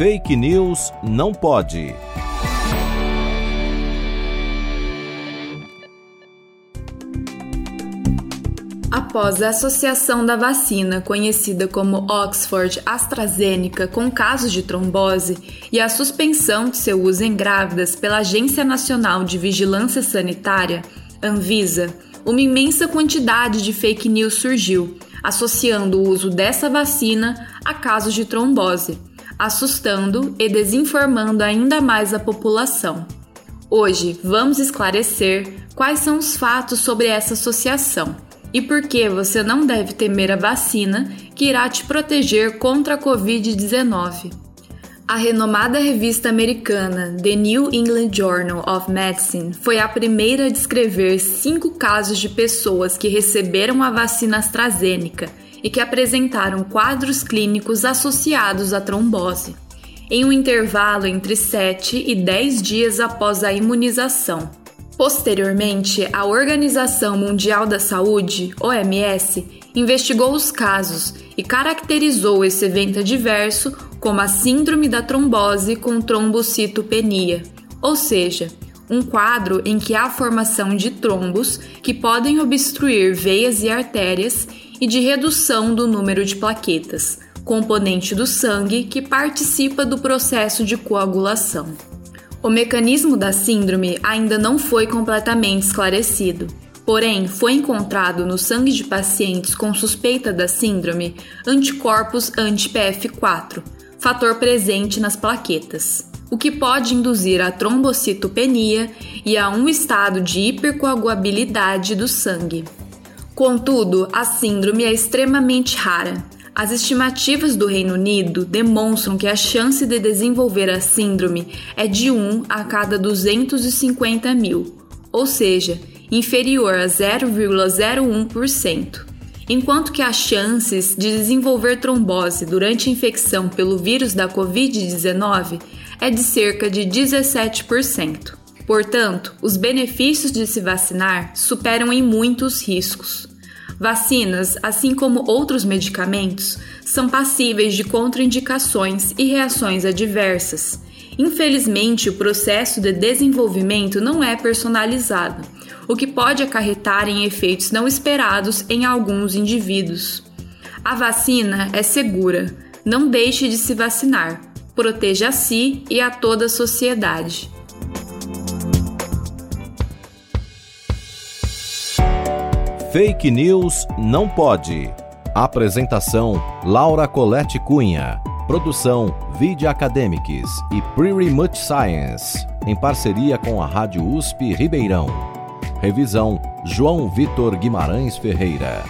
Fake News não pode. Após a associação da vacina, conhecida como Oxford AstraZeneca, com casos de trombose e a suspensão de seu uso em grávidas pela Agência Nacional de Vigilância Sanitária, Anvisa, uma imensa quantidade de fake news surgiu, associando o uso dessa vacina a casos de trombose assustando e desinformando ainda mais a população. Hoje vamos esclarecer quais são os fatos sobre essa associação e por que você não deve temer a vacina que irá te proteger contra a Covid-19. A renomada revista americana The New England Journal of Medicine foi a primeira a descrever cinco casos de pessoas que receberam a vacina AstraZeneca e que apresentaram quadros clínicos associados à trombose, em um intervalo entre 7 e 10 dias após a imunização. Posteriormente, a Organização Mundial da Saúde, OMS, investigou os casos e caracterizou esse evento adverso como a síndrome da trombose com trombocitopenia, ou seja, um quadro em que há formação de trombos que podem obstruir veias e artérias e de redução do número de plaquetas, componente do sangue que participa do processo de coagulação. O mecanismo da síndrome ainda não foi completamente esclarecido. Porém, foi encontrado no sangue de pacientes com suspeita da síndrome anticorpos anti-PF4, fator presente nas plaquetas, o que pode induzir a trombocitopenia e a um estado de hipercoagulabilidade do sangue. Contudo, a síndrome é extremamente rara. As estimativas do Reino Unido demonstram que a chance de desenvolver a síndrome é de 1 a cada 250 mil, ou seja, inferior a 0,01%, enquanto que as chances de desenvolver trombose durante a infecção pelo vírus da Covid-19 é de cerca de 17%. Portanto, os benefícios de se vacinar superam em muitos riscos. Vacinas, assim como outros medicamentos, são passíveis de contraindicações e reações adversas. Infelizmente, o processo de desenvolvimento não é personalizado, o que pode acarretar em efeitos não esperados em alguns indivíduos. A vacina é segura. Não deixe de se vacinar. Proteja a si e a toda a sociedade. Fake News não pode. Apresentação: Laura Colette Cunha. Produção: Vide Academics e Pretty Much Science, em parceria com a Rádio USP Ribeirão. Revisão: João Vitor Guimarães Ferreira.